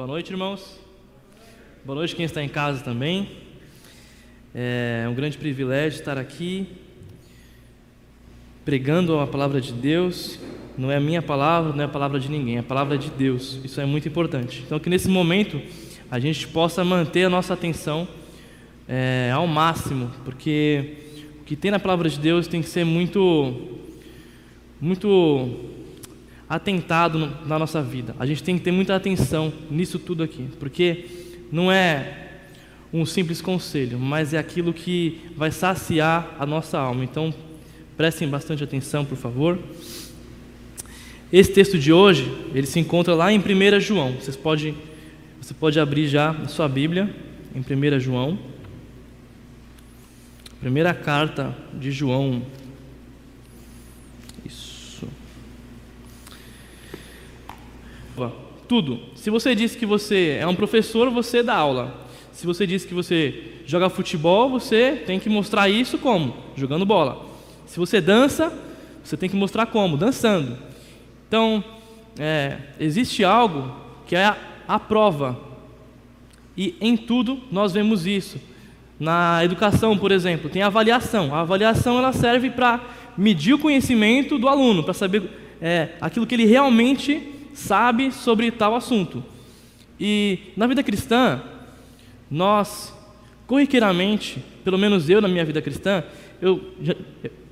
Boa noite, irmãos. Boa noite quem está em casa também. É um grande privilégio estar aqui pregando a palavra de Deus. Não é a minha palavra, não é a palavra de ninguém, é a palavra de Deus. Isso é muito importante. Então, que nesse momento a gente possa manter a nossa atenção é, ao máximo, porque o que tem na palavra de Deus tem que ser muito, muito atentado na nossa vida. A gente tem que ter muita atenção nisso tudo aqui, porque não é um simples conselho, mas é aquilo que vai saciar a nossa alma. Então, prestem bastante atenção, por favor. Esse texto de hoje, ele se encontra lá em 1 João. Vocês pode, você pode abrir já a sua Bíblia em 1 João. Primeira carta de João. Isso. Tudo. Se você diz que você é um professor, você dá aula. Se você diz que você joga futebol, você tem que mostrar isso como? Jogando bola. Se você dança, você tem que mostrar como? Dançando. Então, é, existe algo que é a, a prova. E em tudo nós vemos isso. Na educação, por exemplo, tem a avaliação. A avaliação ela serve para medir o conhecimento do aluno, para saber é, aquilo que ele realmente sabe sobre tal assunto. E na vida cristã, nós, corriqueiramente, pelo menos eu na minha vida cristã, eu já,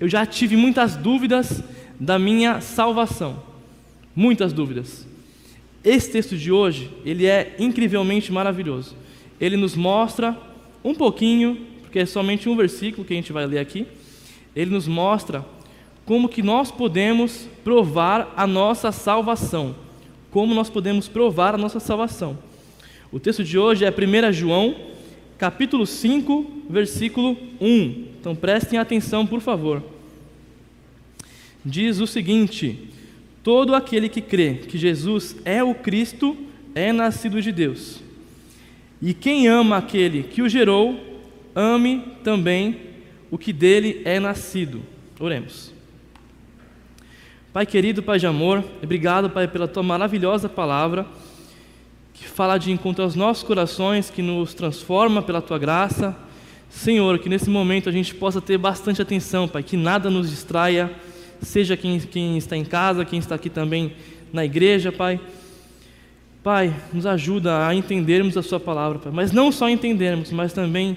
eu já tive muitas dúvidas da minha salvação. Muitas dúvidas. Esse texto de hoje, ele é incrivelmente maravilhoso. Ele nos mostra um pouquinho, porque é somente um versículo que a gente vai ler aqui, ele nos mostra como que nós podemos provar a nossa salvação. Como nós podemos provar a nossa salvação. O texto de hoje é 1 João, capítulo 5, versículo 1. Então prestem atenção, por favor. Diz o seguinte: Todo aquele que crê que Jesus é o Cristo é nascido de Deus. E quem ama aquele que o gerou, ame também o que dele é nascido. Oremos. Pai querido, Pai de amor, obrigado, Pai, pela tua maravilhosa palavra, que fala de encontro aos nossos corações, que nos transforma pela tua graça. Senhor, que nesse momento a gente possa ter bastante atenção, Pai, que nada nos distraia, seja quem, quem está em casa, quem está aqui também na igreja, Pai Pai, nos ajuda a entendermos a Sua palavra, Pai, mas não só entendermos, mas também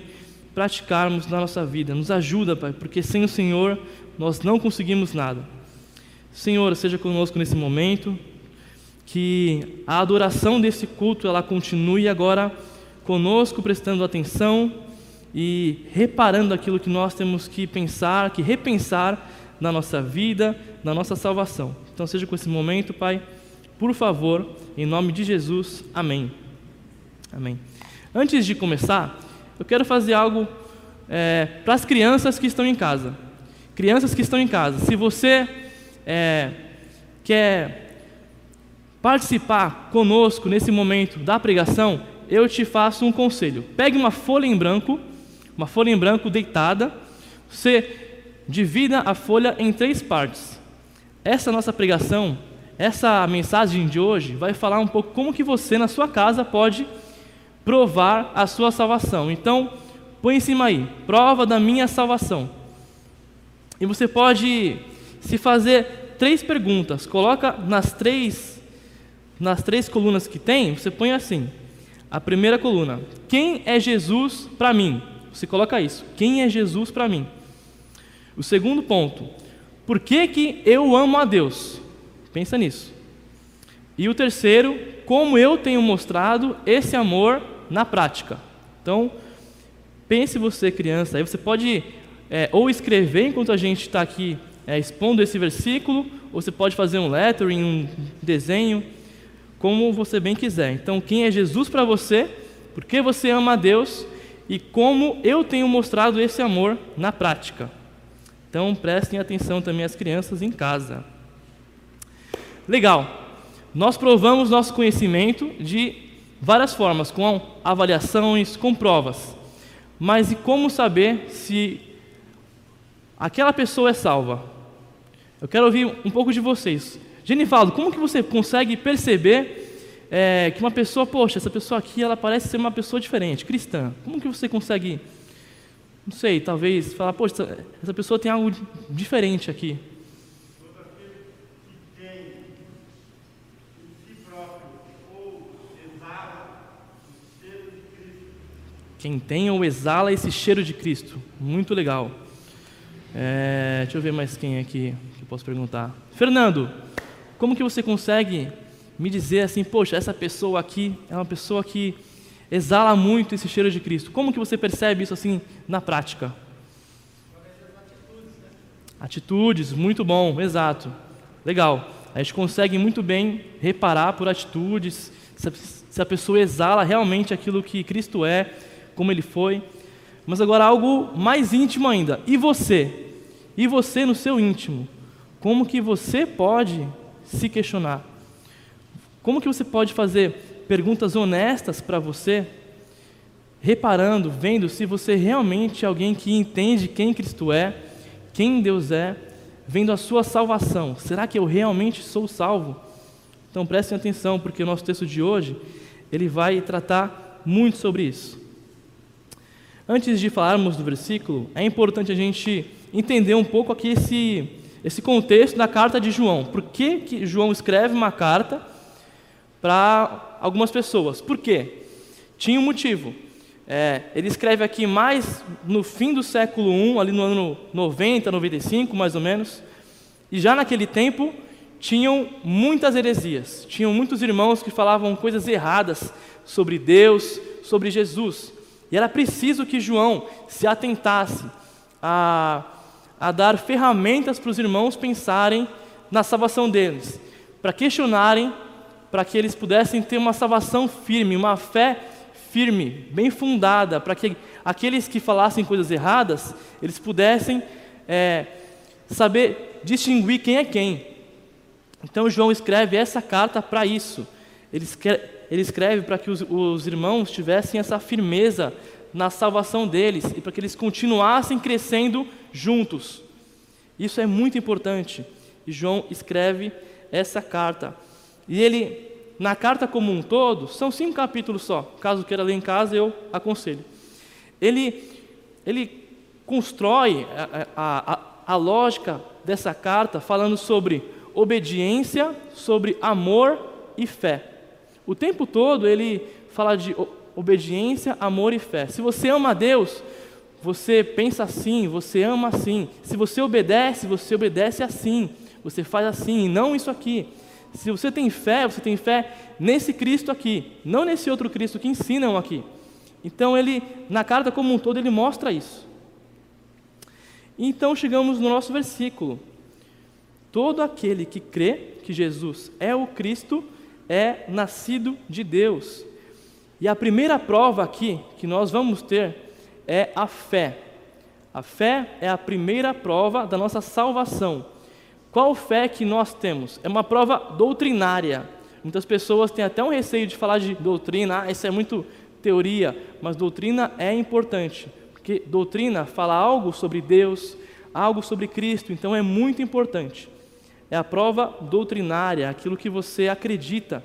praticarmos na nossa vida. Nos ajuda, Pai, porque sem o Senhor nós não conseguimos nada. Senhor, seja conosco nesse momento, que a adoração desse culto ela continue agora conosco, prestando atenção e reparando aquilo que nós temos que pensar, que repensar na nossa vida, na nossa salvação. Então, seja com esse momento, Pai por favor, em nome de Jesus, amém. Amém. Antes de começar, eu quero fazer algo é, para as crianças que estão em casa. Crianças que estão em casa, se você é, quer participar conosco nesse momento da pregação, eu te faço um conselho. Pegue uma folha em branco, uma folha em branco deitada, você divida a folha em três partes. Essa nossa pregação essa mensagem de hoje vai falar um pouco como que você na sua casa pode provar a sua salvação. Então, põe em cima aí, prova da minha salvação. E você pode se fazer três perguntas. Coloca nas três nas três colunas que tem, você põe assim. A primeira coluna: Quem é Jesus para mim? Você coloca isso. Quem é Jesus para mim? O segundo ponto: Por que que eu amo a Deus? Pensa nisso. E o terceiro, como eu tenho mostrado esse amor na prática. Então, pense você, criança, aí você pode é, ou escrever enquanto a gente está aqui é, expondo esse versículo, ou você pode fazer um lettering, um desenho, como você bem quiser. Então, quem é Jesus para você, por que você ama a Deus e como eu tenho mostrado esse amor na prática. Então, prestem atenção também as crianças em casa. Legal. Nós provamos nosso conhecimento de várias formas, com avaliações, com provas. Mas e como saber se aquela pessoa é salva? Eu quero ouvir um pouco de vocês. Genivaldo, como que você consegue perceber é, que uma pessoa, poxa, essa pessoa aqui, ela parece ser uma pessoa diferente, cristã. Como que você consegue, não sei, talvez falar, poxa, essa pessoa tem algo diferente aqui? Quem tem ou exala esse cheiro de Cristo. Muito legal. É, deixa eu ver mais quem aqui posso perguntar. Fernando, como que você consegue me dizer assim, poxa, essa pessoa aqui é uma pessoa que exala muito esse cheiro de Cristo? Como que você percebe isso assim na prática? Atitudes, muito bom, exato. Legal. A gente consegue muito bem reparar por atitudes se a pessoa exala realmente aquilo que Cristo é, como ele foi. Mas agora algo mais íntimo ainda. E você? E você no seu íntimo? Como que você pode se questionar? Como que você pode fazer perguntas honestas para você, reparando, vendo se você realmente é alguém que entende quem Cristo é, quem Deus é, vendo a sua salvação. Será que eu realmente sou salvo? Então prestem atenção, porque o nosso texto de hoje, ele vai tratar muito sobre isso. Antes de falarmos do versículo, é importante a gente entender um pouco aqui esse, esse contexto da carta de João. Por que, que João escreve uma carta para algumas pessoas? Por quê? Tinha um motivo. É, ele escreve aqui mais no fim do século I, ali no ano 90, 95, mais ou menos. E já naquele tempo tinham muitas heresias. Tinham muitos irmãos que falavam coisas erradas sobre Deus, sobre Jesus. E era preciso que João se atentasse a, a dar ferramentas para os irmãos pensarem na salvação deles, para questionarem, para que eles pudessem ter uma salvação firme, uma fé firme, bem fundada, para que aqueles que falassem coisas erradas, eles pudessem é, saber distinguir quem é quem. Então João escreve essa carta para isso. Ele escreve, escreve para que os, os irmãos tivessem essa firmeza na salvação deles e para que eles continuassem crescendo juntos. Isso é muito importante. E João escreve essa carta. E ele, na carta como um todo, são cinco capítulos só. Caso queira ler em casa, eu aconselho. Ele, ele constrói a, a, a, lógica dessa carta falando sobre obediência, sobre amor e fé. O tempo todo ele fala de obediência, amor e fé. Se você ama a Deus, você pensa assim, você ama assim. Se você obedece, você obedece assim. Você faz assim, e não isso aqui. Se você tem fé, você tem fé nesse Cristo aqui, não nesse outro Cristo que ensinam aqui. Então ele, na carta como um todo, ele mostra isso. Então chegamos no nosso versículo. Todo aquele que crê que Jesus é o Cristo é nascido de Deus. E a primeira prova aqui que nós vamos ter é a fé. A fé é a primeira prova da nossa salvação. Qual fé que nós temos? É uma prova doutrinária. Muitas pessoas têm até um receio de falar de doutrina, ah, isso é muito teoria, mas doutrina é importante, porque doutrina fala algo sobre Deus, algo sobre Cristo, então é muito importante é a prova doutrinária, aquilo que você acredita.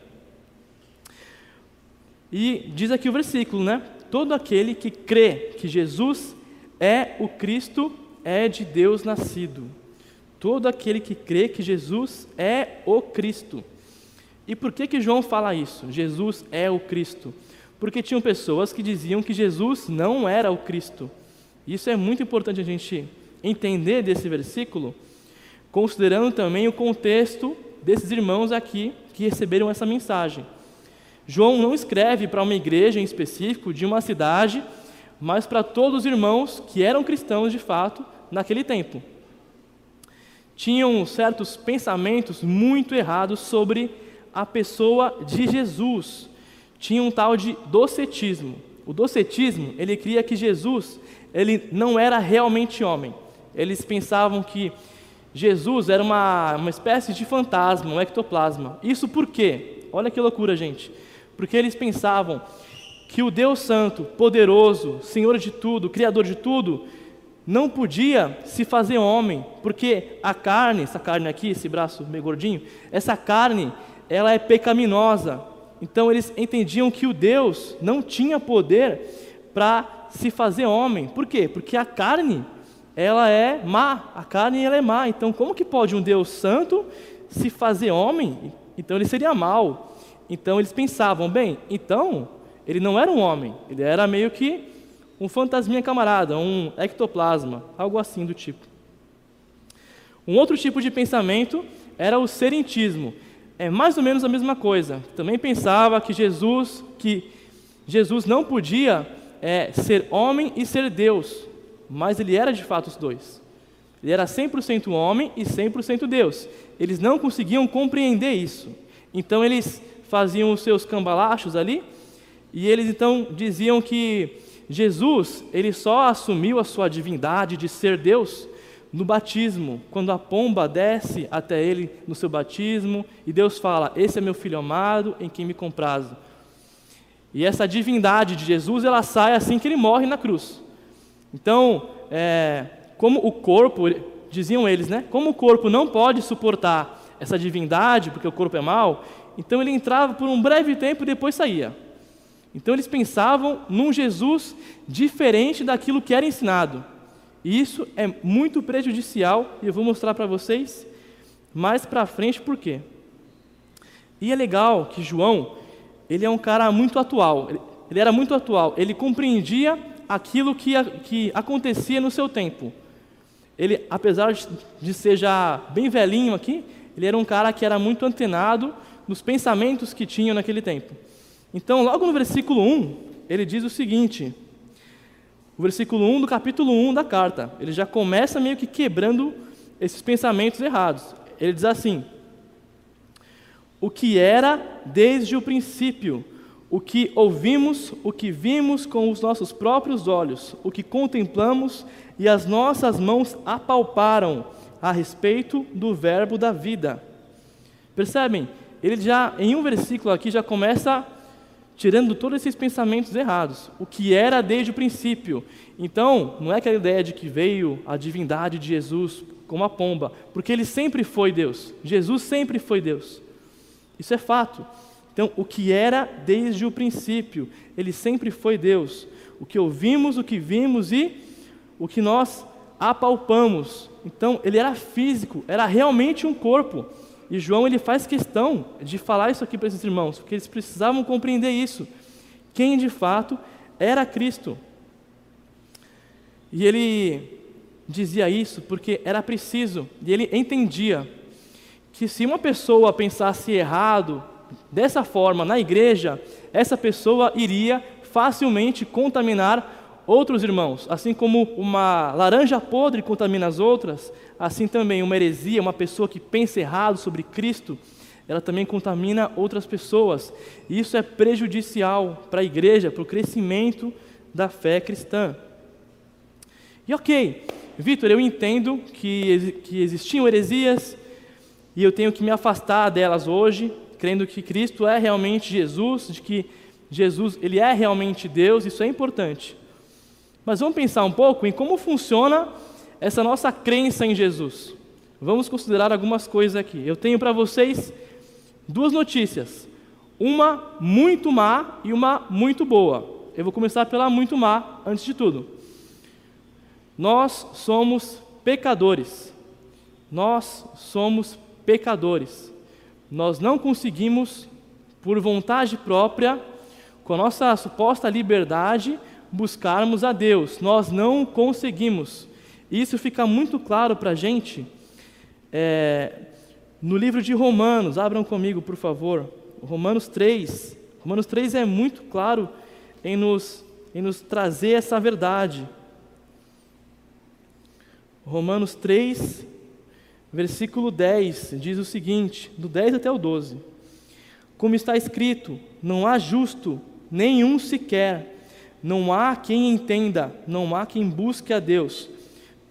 E diz aqui o versículo, né? Todo aquele que crê que Jesus é o Cristo é de Deus nascido. Todo aquele que crê que Jesus é o Cristo. E por que que João fala isso? Jesus é o Cristo. Porque tinham pessoas que diziam que Jesus não era o Cristo. Isso é muito importante a gente entender desse versículo, considerando também o contexto desses irmãos aqui que receberam essa mensagem. João não escreve para uma igreja em específico de uma cidade, mas para todos os irmãos que eram cristãos de fato naquele tempo. Tinham certos pensamentos muito errados sobre a pessoa de Jesus. Tinha um tal de docetismo. O docetismo, ele cria que Jesus, ele não era realmente homem. Eles pensavam que Jesus era uma, uma espécie de fantasma, um ectoplasma. Isso por quê? Olha que loucura, gente. Porque eles pensavam que o Deus Santo, poderoso, Senhor de tudo, Criador de tudo, não podia se fazer homem, porque a carne, essa carne aqui, esse braço meio gordinho, essa carne, ela é pecaminosa. Então eles entendiam que o Deus não tinha poder para se fazer homem. Por quê? Porque a carne, ela é má. A carne ela é má. Então como que pode um Deus santo se fazer homem? Então ele seria mal. Então eles pensavam, bem, então ele não era um homem, ele era meio que um fantasminha camarada, um ectoplasma, algo assim do tipo. Um outro tipo de pensamento era o serentismo. É mais ou menos a mesma coisa. Também pensava que Jesus, que Jesus não podia é, ser homem e ser Deus, mas ele era de fato os dois. Ele era 100% homem e 100% Deus. Eles não conseguiam compreender isso. Então eles faziam os seus cambalachos ali e eles então diziam que Jesus, ele só assumiu a sua divindade de ser Deus no batismo, quando a pomba desce até ele no seu batismo e Deus fala: Esse é meu filho amado, em quem me comprazo. E essa divindade de Jesus, ela sai assim que ele morre na cruz. Então, é, como o corpo, diziam eles, né? Como o corpo não pode suportar essa divindade, porque o corpo é mau, então ele entrava por um breve tempo e depois saía. Então eles pensavam num Jesus diferente daquilo que era ensinado. E isso é muito prejudicial e eu vou mostrar para vocês mais para frente por quê. E é legal que João, ele é um cara muito atual. Ele era muito atual. Ele compreendia aquilo que, que acontecia no seu tempo. Ele, apesar de ser já bem velhinho aqui, ele era um cara que era muito antenado nos pensamentos que tinham naquele tempo. Então, logo no versículo 1, ele diz o seguinte: o versículo 1 do capítulo 1 da carta, ele já começa meio que quebrando esses pensamentos errados. Ele diz assim: O que era desde o princípio, o que ouvimos, o que vimos com os nossos próprios olhos, o que contemplamos e as nossas mãos apalparam a respeito do Verbo da vida. Percebem? Ele já, em um versículo aqui, já começa tirando todos esses pensamentos errados, o que era desde o princípio. Então, não é aquela ideia de que veio a divindade de Jesus como a pomba, porque ele sempre foi Deus. Jesus sempre foi Deus. Isso é fato. Então, o que era desde o princípio, ele sempre foi Deus. O que ouvimos, o que vimos e o que nós apalpamos. Então, ele era físico, era realmente um corpo. E João ele faz questão de falar isso aqui para esses irmãos, porque eles precisavam compreender isso. Quem de fato era Cristo. E ele dizia isso porque era preciso, e ele entendia que se uma pessoa pensasse errado dessa forma na igreja, essa pessoa iria facilmente contaminar outros irmãos, assim como uma laranja podre contamina as outras, assim também uma heresia, uma pessoa que pensa errado sobre Cristo, ela também contamina outras pessoas. E isso é prejudicial para a igreja, para o crescimento da fé cristã. E ok, Vitor, eu entendo que, que existiam heresias e eu tenho que me afastar delas hoje, crendo que Cristo é realmente Jesus, de que Jesus ele é realmente Deus, isso é importante. Mas vamos pensar um pouco em como funciona essa nossa crença em Jesus. Vamos considerar algumas coisas aqui. Eu tenho para vocês duas notícias. Uma muito má e uma muito boa. Eu vou começar pela muito má, antes de tudo. Nós somos pecadores. Nós somos pecadores. Nós não conseguimos, por vontade própria, com a nossa suposta liberdade, buscarmos a Deus. Nós não conseguimos. Isso fica muito claro para a gente é, no livro de Romanos. Abram comigo, por favor. Romanos 3. Romanos 3 é muito claro em nos, em nos trazer essa verdade. Romanos 3, versículo 10, diz o seguinte, do 10 até o 12: Como está escrito, não há justo nenhum sequer não há quem entenda, não há quem busque a Deus.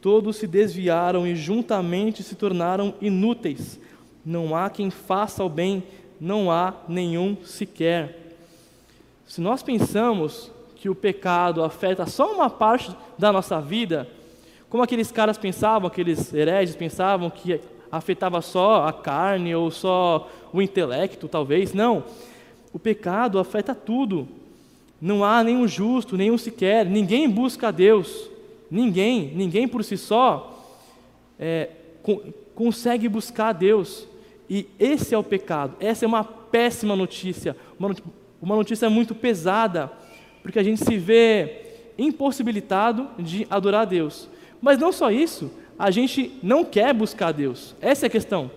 Todos se desviaram e juntamente se tornaram inúteis. Não há quem faça o bem, não há nenhum sequer. Se nós pensamos que o pecado afeta só uma parte da nossa vida, como aqueles caras pensavam, aqueles hereges pensavam que afetava só a carne ou só o intelecto, talvez, não. O pecado afeta tudo. Não há nenhum justo, nenhum sequer. Ninguém busca a Deus. Ninguém, ninguém por si só é, co consegue buscar a Deus. E esse é o pecado. Essa é uma péssima notícia, uma, uma notícia muito pesada, porque a gente se vê impossibilitado de adorar a Deus. Mas não só isso, a gente não quer buscar a Deus. Essa é a questão.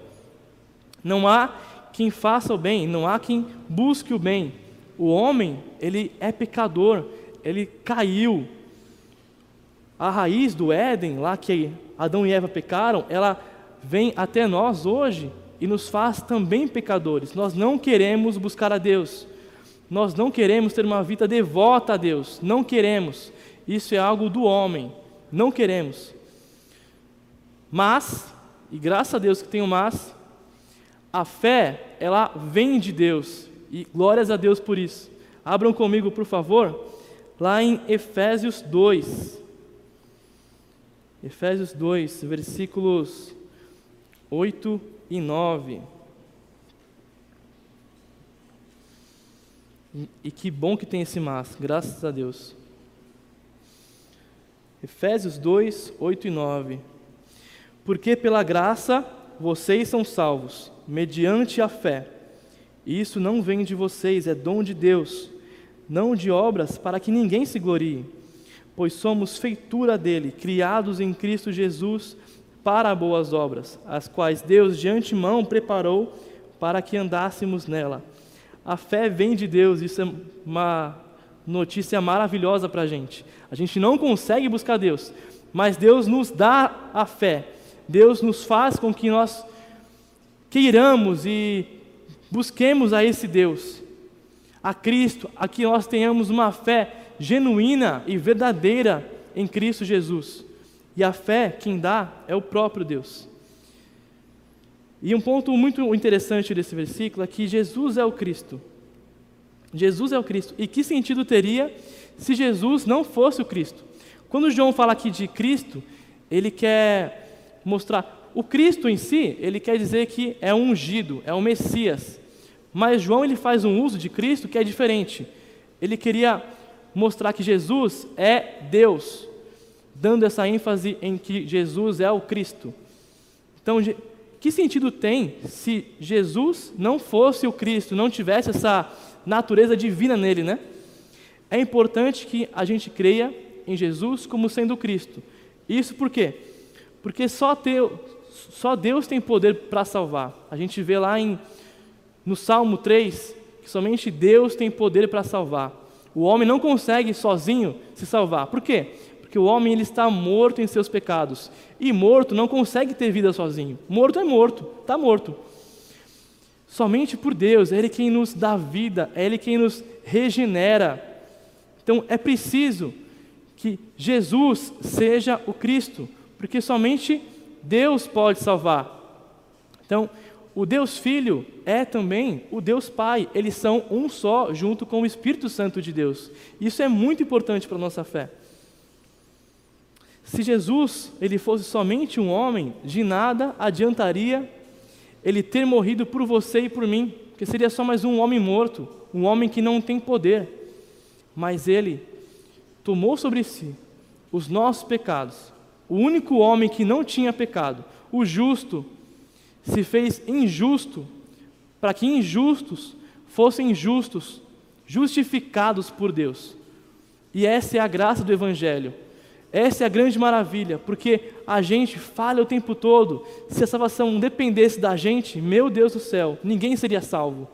Não há quem faça o bem, não há quem busque o bem. O homem, ele é pecador, ele caiu. A raiz do Éden, lá que Adão e Eva pecaram, ela vem até nós hoje e nos faz também pecadores. Nós não queremos buscar a Deus. Nós não queremos ter uma vida devota a Deus. Não queremos. Isso é algo do homem. Não queremos. Mas, e graças a Deus que tem o mas, a fé, ela vem de Deus, e glórias a Deus por isso. Abram comigo, por favor, lá em Efésios 2. Efésios 2, versículos 8 e 9. E que bom que tem esse mas, graças a Deus. Efésios 2, 8 e 9. Porque pela graça vocês são salvos mediante a fé. Isso não vem de vocês, é dom de Deus, não de obras para que ninguém se glorie, pois somos feitura dele, criados em Cristo Jesus para boas obras, as quais Deus de antemão preparou para que andássemos nela. A fé vem de Deus, isso é uma notícia maravilhosa para a gente. A gente não consegue buscar Deus, mas Deus nos dá a fé, Deus nos faz com que nós queiramos e busquemos a esse Deus, a Cristo, a que nós tenhamos uma fé genuína e verdadeira em Cristo Jesus. E a fé, quem dá, é o próprio Deus. E um ponto muito interessante desse versículo é que Jesus é o Cristo. Jesus é o Cristo. E que sentido teria se Jesus não fosse o Cristo? Quando João fala aqui de Cristo, ele quer mostrar o Cristo em si, ele quer dizer que é um ungido, é o Messias. Mas João ele faz um uso de Cristo que é diferente. Ele queria mostrar que Jesus é Deus, dando essa ênfase em que Jesus é o Cristo. Então, que sentido tem se Jesus não fosse o Cristo, não tivesse essa natureza divina nele, né? É importante que a gente creia em Jesus como sendo Cristo. Isso por quê? Porque só, ter, só Deus tem poder para salvar. A gente vê lá em, no Salmo 3 que somente Deus tem poder para salvar. O homem não consegue sozinho se salvar. Por quê? Porque o homem ele está morto em seus pecados. E morto não consegue ter vida sozinho. Morto é morto, está morto. Somente por Deus, é Ele quem nos dá vida, é Ele quem nos regenera. Então é preciso que Jesus seja o Cristo, porque somente Deus pode salvar. Então, o Deus Filho é também o Deus Pai, eles são um só, junto com o Espírito Santo de Deus. Isso é muito importante para a nossa fé. Se Jesus ele fosse somente um homem, de nada adiantaria ele ter morrido por você e por mim, porque seria só mais um homem morto, um homem que não tem poder. Mas ele tomou sobre si os nossos pecados o único homem que não tinha pecado, o justo, se fez injusto, para que injustos fossem justos, justificados por Deus. E essa é a graça do Evangelho. Essa é a grande maravilha, porque a gente falha o tempo todo. Se a salvação dependesse da gente, meu Deus do céu, ninguém seria salvo.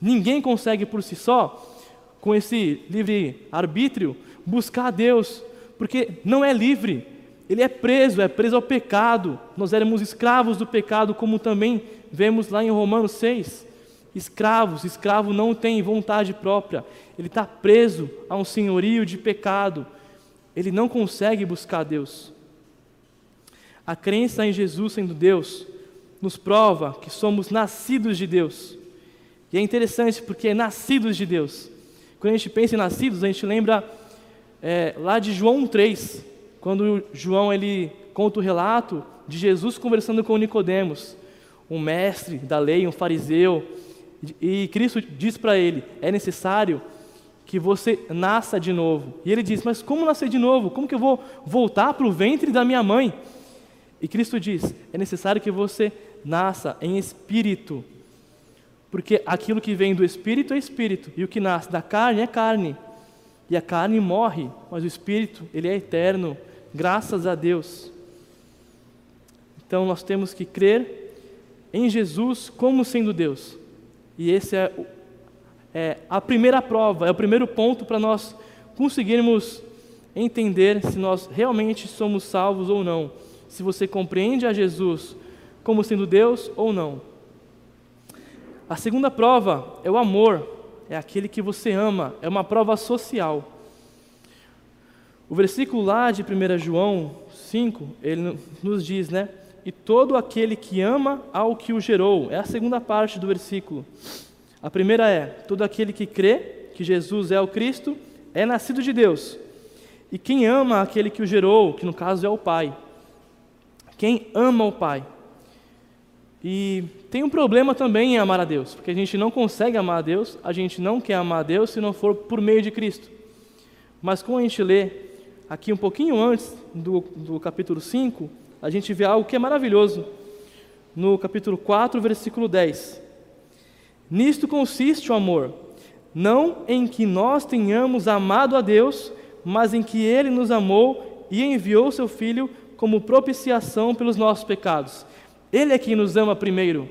Ninguém consegue por si só, com esse livre arbítrio, buscar a Deus, porque não é livre, ele é preso, é preso ao pecado. Nós éramos escravos do pecado, como também vemos lá em Romanos 6. Escravos, escravo não tem vontade própria, ele está preso a um senhorio de pecado, ele não consegue buscar Deus. A crença em Jesus sendo Deus nos prova que somos nascidos de Deus. E é interessante porque é nascidos de Deus. Quando a gente pensa em nascidos, a gente lembra é, lá de João 3, quando João ele conta o relato de Jesus conversando com Nicodemos, um mestre da lei, um fariseu, E Cristo diz para ele: é necessário que você nasça de novo. E ele diz: Mas como nascer de novo? Como que eu vou voltar para o ventre da minha mãe? E Cristo diz: É necessário que você nasça em espírito. Porque aquilo que vem do espírito é espírito, e o que nasce da carne é carne. E a carne morre, mas o espírito, ele é eterno, graças a Deus. Então nós temos que crer em Jesus como sendo Deus. E esse é, é a primeira prova, é o primeiro ponto para nós conseguirmos entender se nós realmente somos salvos ou não. Se você compreende a Jesus como sendo Deus ou não. A segunda prova é o amor, é aquele que você ama, é uma prova social. O versículo lá de 1 João 5, ele nos diz, né? e todo aquele que ama ao que o gerou. É a segunda parte do versículo. A primeira é: todo aquele que crê que Jesus é o Cristo é nascido de Deus. E quem ama aquele que o gerou, que no caso é o Pai. Quem ama o Pai. E tem um problema também em amar a Deus, porque a gente não consegue amar a Deus, a gente não quer amar a Deus se não for por meio de Cristo. Mas como a gente lê aqui um pouquinho antes do, do capítulo 5, a gente vê algo que é maravilhoso. No capítulo 4, versículo 10. Nisto consiste o amor, não em que nós tenhamos amado a Deus, mas em que Ele nos amou e enviou Seu Filho como propiciação pelos nossos pecados. Ele é quem nos ama primeiro.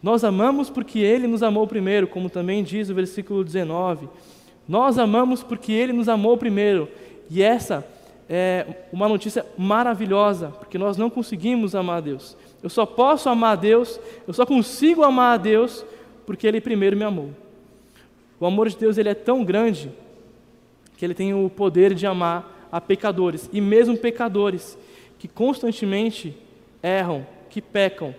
Nós amamos porque Ele nos amou primeiro, como também diz o versículo 19. Nós amamos porque Ele nos amou primeiro. E essa é uma notícia maravilhosa, porque nós não conseguimos amar a Deus. Eu só posso amar a Deus, eu só consigo amar a Deus porque Ele primeiro me amou. O amor de Deus ele é tão grande que Ele tem o poder de amar a pecadores, e mesmo pecadores que constantemente erram, que pecam.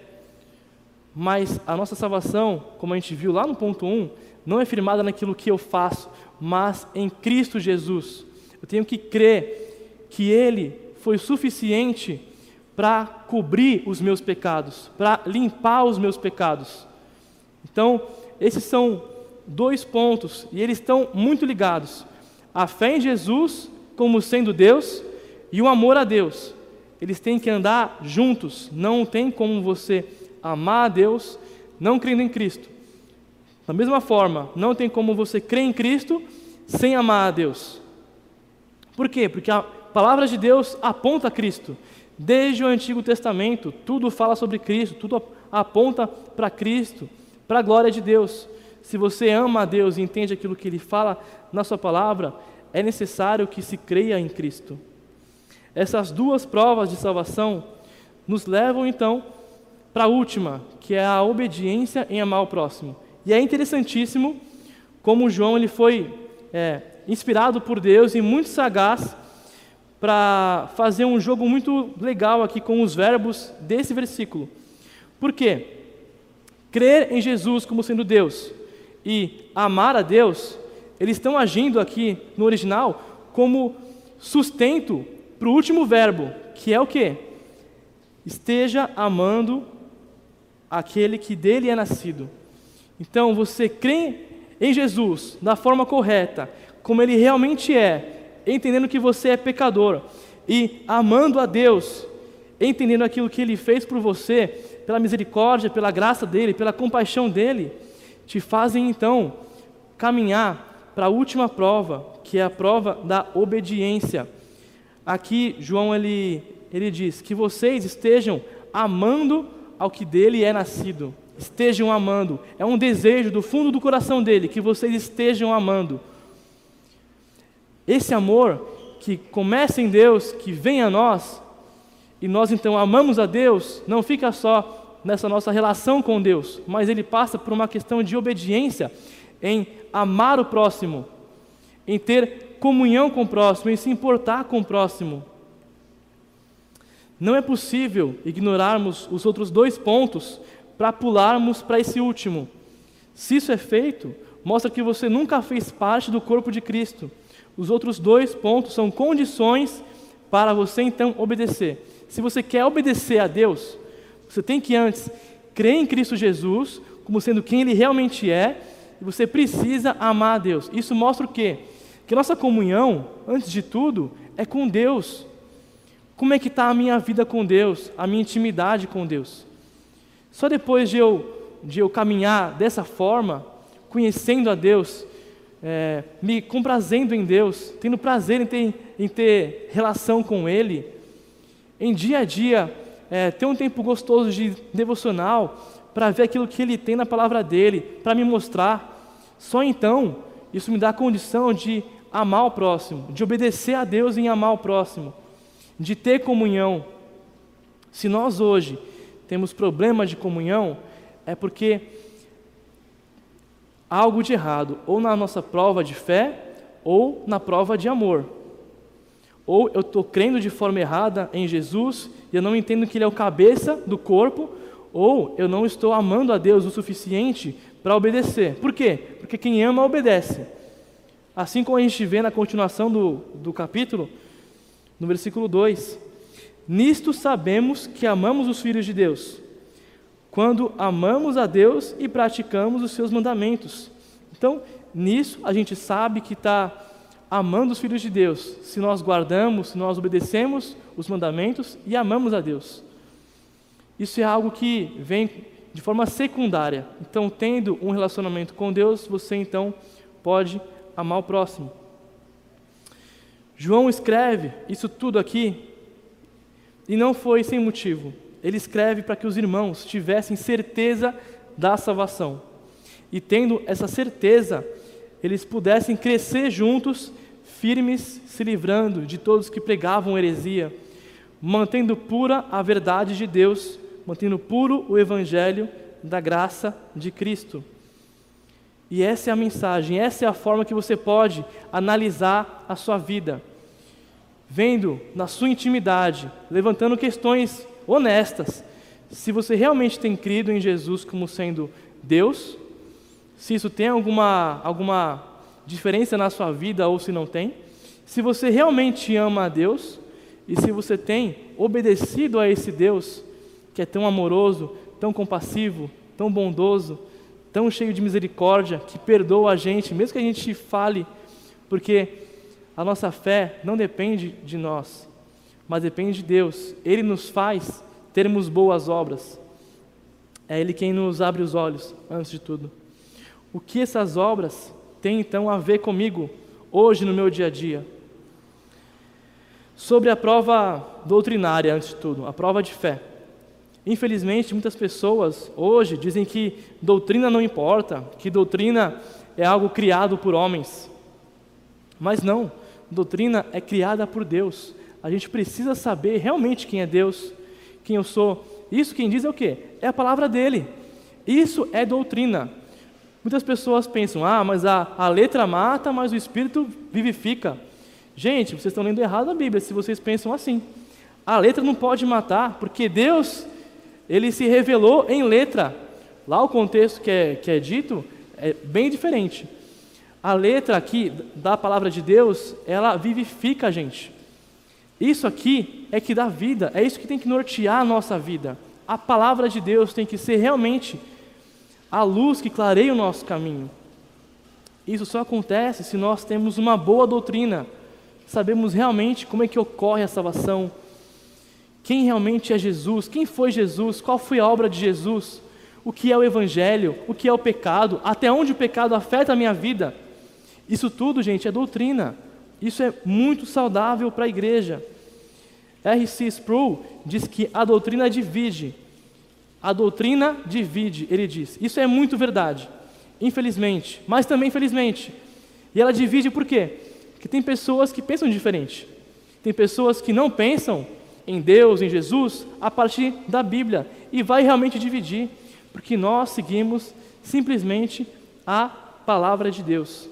Mas a nossa salvação, como a gente viu lá no ponto 1, não é firmada naquilo que eu faço, mas em Cristo Jesus. Eu tenho que crer que Ele foi suficiente para cobrir os meus pecados, para limpar os meus pecados. Então, esses são dois pontos e eles estão muito ligados: a fé em Jesus como sendo Deus e o amor a Deus. Eles têm que andar juntos, não tem como você amar a Deus não crendo em Cristo. Da mesma forma, não tem como você crer em Cristo sem amar a Deus. Por quê? Porque a palavra de Deus aponta a Cristo. Desde o Antigo Testamento, tudo fala sobre Cristo, tudo aponta para Cristo, para a glória de Deus. Se você ama a Deus e entende aquilo que Ele fala na Sua palavra, é necessário que se creia em Cristo. Essas duas provas de salvação nos levam então para a última, que é a obediência em amar o próximo. E é interessantíssimo como João ele foi é, inspirado por Deus e muito sagaz para fazer um jogo muito legal aqui com os verbos desse versículo. Por quê? Crer em Jesus como sendo Deus e amar a Deus, eles estão agindo aqui no original como sustento para o último verbo, que é o quê? Esteja amando aquele que dele é nascido. Então, você crê em Jesus da forma correta, como ele realmente é, entendendo que você é pecador e amando a Deus, entendendo aquilo que Ele fez por você, pela misericórdia, pela graça dEle, pela compaixão dEle, te fazem então caminhar para a última prova, que é a prova da obediência. Aqui João ele, ele diz que vocês estejam amando ao que dele é nascido. Estejam amando. É um desejo do fundo do coração dele que vocês estejam amando. Esse amor que começa em Deus, que vem a nós, e nós então amamos a Deus, não fica só nessa nossa relação com Deus, mas ele passa por uma questão de obediência em amar o próximo, em ter comunhão com o próximo, em se importar com o próximo. Não é possível ignorarmos os outros dois pontos para pularmos para esse último. Se isso é feito, mostra que você nunca fez parte do corpo de Cristo. Os outros dois pontos são condições para você então obedecer. Se você quer obedecer a Deus, você tem que antes crer em Cristo Jesus como sendo quem Ele realmente é, e você precisa amar a Deus. Isso mostra o quê? Que nossa comunhão, antes de tudo, é com Deus. Como é que está a minha vida com Deus, a minha intimidade com Deus? Só depois de eu, de eu caminhar dessa forma, conhecendo a Deus, é, me comprazendo em Deus, tendo prazer em ter, em ter relação com Ele, em dia a dia, é, ter um tempo gostoso de devocional, para ver aquilo que Ele tem na palavra dele, para me mostrar. Só então, isso me dá a condição de amar o próximo, de obedecer a Deus em amar o próximo, de ter comunhão. Se nós hoje temos problemas de comunhão, é porque algo de errado, ou na nossa prova de fé, ou na prova de amor. Ou eu estou crendo de forma errada em Jesus e eu não entendo que Ele é o cabeça do corpo, ou eu não estou amando a Deus o suficiente para obedecer. Por quê? Porque quem ama, obedece. Assim como a gente vê na continuação do, do capítulo, no versículo 2: Nisto sabemos que amamos os filhos de Deus, quando amamos a Deus e praticamos os seus mandamentos. Então, nisso a gente sabe que está amando os filhos de Deus, se nós guardamos, se nós obedecemos os mandamentos e amamos a Deus. Isso é algo que vem de forma secundária. Então, tendo um relacionamento com Deus, você então pode amar o próximo. João escreve isso tudo aqui e não foi sem motivo. Ele escreve para que os irmãos tivessem certeza da salvação. E tendo essa certeza, eles pudessem crescer juntos, firmes, se livrando de todos que pregavam heresia, mantendo pura a verdade de Deus mantendo puro o evangelho da graça de Cristo. E essa é a mensagem, essa é a forma que você pode analisar a sua vida. Vendo na sua intimidade, levantando questões honestas, se você realmente tem crido em Jesus como sendo Deus, se isso tem alguma, alguma diferença na sua vida ou se não tem, se você realmente ama a Deus e se você tem obedecido a esse Deus que é tão amoroso, tão compassivo, tão bondoso, tão cheio de misericórdia, que perdoa a gente, mesmo que a gente fale, porque a nossa fé não depende de nós, mas depende de Deus. Ele nos faz termos boas obras. É Ele quem nos abre os olhos, antes de tudo. O que essas obras têm então a ver comigo, hoje no meu dia a dia? Sobre a prova doutrinária, antes de tudo, a prova de fé. Infelizmente, muitas pessoas hoje dizem que doutrina não importa, que doutrina é algo criado por homens. Mas não, doutrina é criada por Deus. A gente precisa saber realmente quem é Deus, quem eu sou. Isso quem diz é o quê? É a palavra dele. Isso é doutrina. Muitas pessoas pensam, ah, mas a, a letra mata, mas o espírito vivifica. Gente, vocês estão lendo errado a Bíblia se vocês pensam assim. A letra não pode matar, porque Deus ele se revelou em letra. Lá o contexto que é, que é dito é bem diferente. A letra aqui da palavra de Deus, ela vivifica a gente. Isso aqui é que dá vida, é isso que tem que nortear a nossa vida. A palavra de Deus tem que ser realmente a luz que clareia o nosso caminho. Isso só acontece se nós temos uma boa doutrina, sabemos realmente como é que ocorre a salvação, quem realmente é Jesus? Quem foi Jesus? Qual foi a obra de Jesus? O que é o Evangelho? O que é o pecado? Até onde o pecado afeta a minha vida? Isso tudo, gente, é doutrina. Isso é muito saudável para a igreja. R.C. Sproul diz que a doutrina divide. A doutrina divide, ele diz. Isso é muito verdade, infelizmente, mas também infelizmente. E ela divide por quê? Porque tem pessoas que pensam diferente. Tem pessoas que não pensam em Deus, em Jesus, a partir da Bíblia e vai realmente dividir, porque nós seguimos simplesmente a palavra de Deus.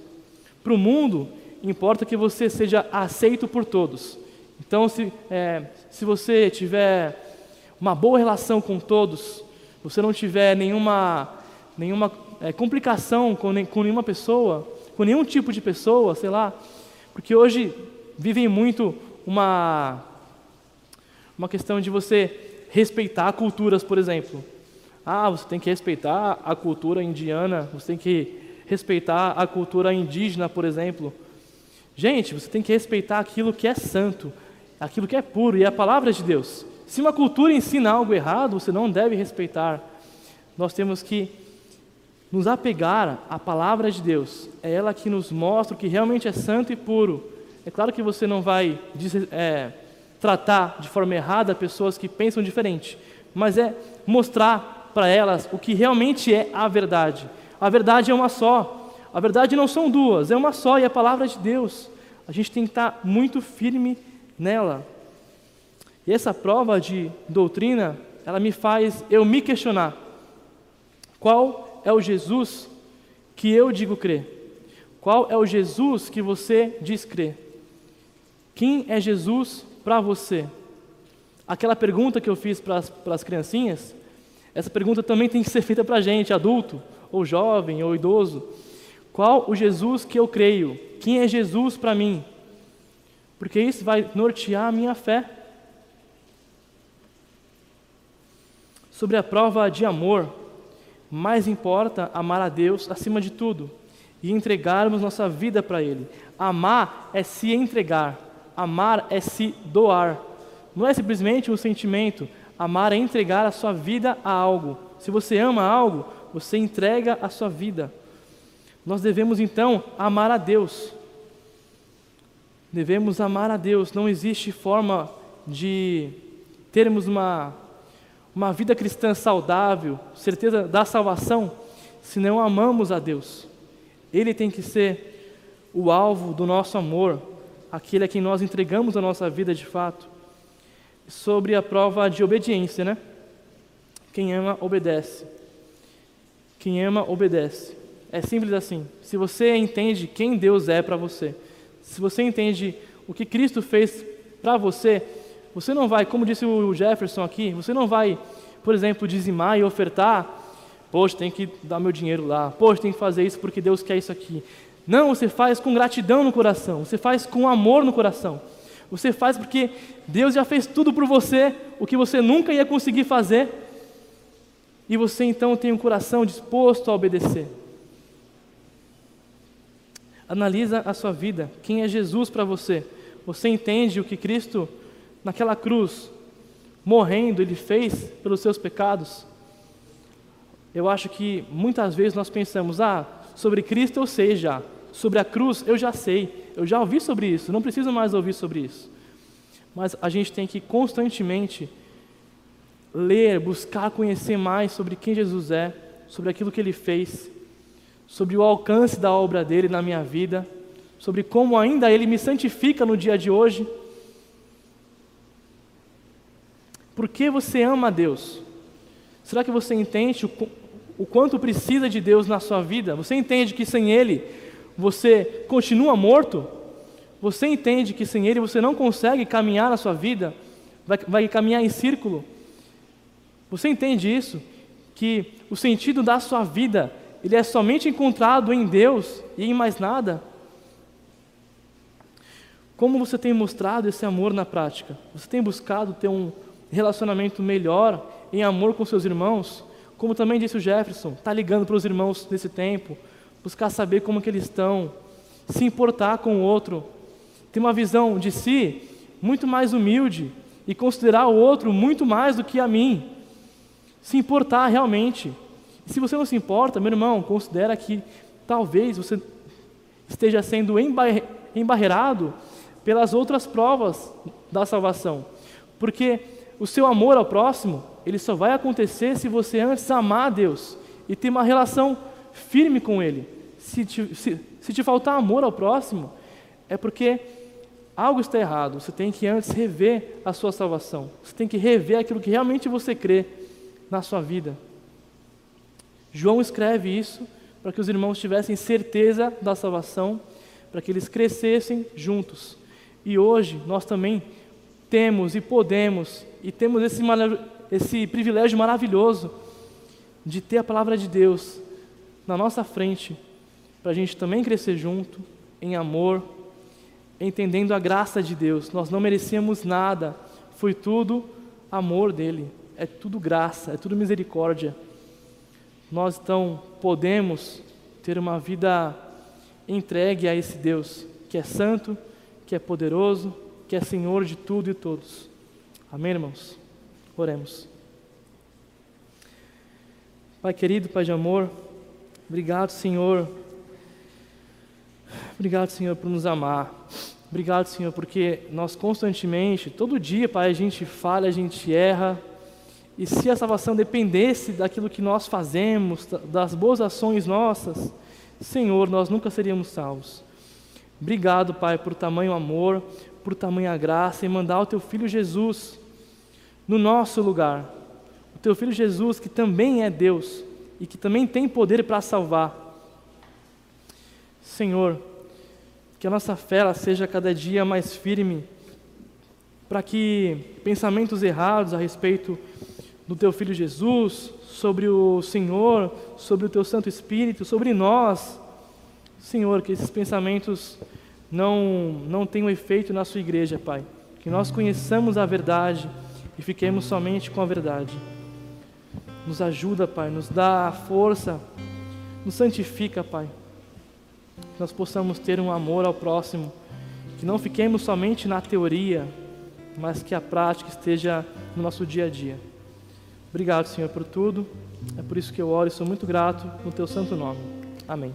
Para o mundo, importa que você seja aceito por todos. Então, se, é, se você tiver uma boa relação com todos, você não tiver nenhuma, nenhuma é, complicação com, com nenhuma pessoa, com nenhum tipo de pessoa, sei lá, porque hoje vivem muito uma uma questão de você respeitar culturas, por exemplo. Ah, você tem que respeitar a cultura indiana, você tem que respeitar a cultura indígena, por exemplo. Gente, você tem que respeitar aquilo que é santo, aquilo que é puro, e é a palavra de Deus. Se uma cultura ensina algo errado, você não deve respeitar. Nós temos que nos apegar à palavra de Deus. É ela que nos mostra o que realmente é santo e puro. É claro que você não vai é, tratar de forma errada pessoas que pensam diferente, mas é mostrar para elas o que realmente é a verdade. A verdade é uma só. A verdade não são duas, é uma só e a palavra de Deus. A gente tem que estar muito firme nela. E essa prova de doutrina, ela me faz eu me questionar. Qual é o Jesus que eu digo crer? Qual é o Jesus que você diz crer? Quem é Jesus para você? Aquela pergunta que eu fiz para as criancinhas, essa pergunta também tem que ser feita para a gente, adulto ou jovem, ou idoso. Qual o Jesus que eu creio? Quem é Jesus para mim? Porque isso vai nortear a minha fé. Sobre a prova de amor, mais importa amar a Deus acima de tudo e entregarmos nossa vida para Ele. Amar é se entregar, amar é se doar. Não é simplesmente um sentimento, amar é entregar a sua vida a algo. Se você ama algo, você entrega a sua vida. Nós devemos então amar a Deus. Devemos amar a Deus. Não existe forma de termos uma, uma vida cristã saudável, certeza da salvação, se não amamos a Deus. Ele tem que ser o alvo do nosso amor, aquele a quem nós entregamos a nossa vida de fato. Sobre a prova de obediência, né? Quem ama, obedece. Quem ama, obedece. É simples assim. Se você entende quem Deus é para você, se você entende o que Cristo fez para você, você não vai, como disse o Jefferson aqui, você não vai, por exemplo, dizimar e ofertar. Poxa, tem que dar meu dinheiro lá. Poxa, tem que fazer isso porque Deus quer isso aqui. Não, você faz com gratidão no coração. Você faz com amor no coração. Você faz porque Deus já fez tudo por você, o que você nunca ia conseguir fazer e você então tem um coração disposto a obedecer. Analisa a sua vida. Quem é Jesus para você? Você entende o que Cristo, naquela cruz, morrendo, Ele fez pelos seus pecados? Eu acho que muitas vezes nós pensamos, ah, sobre Cristo eu sei já, sobre a cruz eu já sei, eu já ouvi sobre isso, não preciso mais ouvir sobre isso. Mas a gente tem que constantemente ler, buscar conhecer mais sobre quem Jesus é, sobre aquilo que ele fez, sobre o alcance da obra dele na minha vida, sobre como ainda ele me santifica no dia de hoje. Por que você ama a Deus? Será que você entende o, o quanto precisa de Deus na sua vida? Você entende que sem Ele você continua morto? Você entende que sem Ele você não consegue caminhar na sua vida? Vai, vai caminhar em círculo? Você entende isso? Que o sentido da sua vida, ele é somente encontrado em Deus e em mais nada? Como você tem mostrado esse amor na prática? Você tem buscado ter um relacionamento melhor em amor com seus irmãos? Como também disse o Jefferson, está ligando para os irmãos nesse tempo, buscar saber como que eles estão, se importar com o outro, ter uma visão de si muito mais humilde e considerar o outro muito mais do que a mim se importar realmente. Se você não se importa, meu irmão, considera que talvez você esteja sendo embarreado pelas outras provas da salvação. Porque o seu amor ao próximo, ele só vai acontecer se você antes amar a Deus e ter uma relação firme com Ele. Se te, se, se te faltar amor ao próximo, é porque algo está errado. Você tem que antes rever a sua salvação. Você tem que rever aquilo que realmente você crê na sua vida. João escreve isso para que os irmãos tivessem certeza da salvação, para que eles crescessem juntos. E hoje nós também temos e podemos, e temos esse, esse privilégio maravilhoso de ter a palavra de Deus na nossa frente, para a gente também crescer junto, em amor, entendendo a graça de Deus. Nós não merecíamos nada, foi tudo amor dele é tudo graça, é tudo misericórdia. Nós então podemos ter uma vida entregue a esse Deus que é santo, que é poderoso, que é Senhor de tudo e todos. Amém, irmãos? Oremos. Pai querido, Pai de amor, obrigado, Senhor. Obrigado, Senhor, por nos amar. Obrigado, Senhor, porque nós constantemente, todo dia, Pai, a gente falha, a gente erra. E se a salvação dependesse daquilo que nós fazemos, das boas ações nossas, Senhor, nós nunca seríamos salvos. Obrigado, Pai, por tamanho amor, por tamanha graça e mandar o Teu Filho Jesus no nosso lugar. O Teu Filho Jesus, que também é Deus e que também tem poder para salvar. Senhor, que a nossa fé seja cada dia mais firme, para que pensamentos errados a respeito do Teu Filho Jesus, sobre o Senhor, sobre o Teu Santo Espírito, sobre nós, Senhor, que esses pensamentos não, não tenham efeito na Sua igreja, Pai. Que nós conheçamos a verdade e fiquemos somente com a verdade. Nos ajuda, Pai, nos dá força, nos santifica, Pai. Que nós possamos ter um amor ao próximo, que não fiquemos somente na teoria, mas que a prática esteja no nosso dia a dia. Obrigado, Senhor, por tudo. É por isso que eu oro e sou muito grato no Teu santo nome. Amém.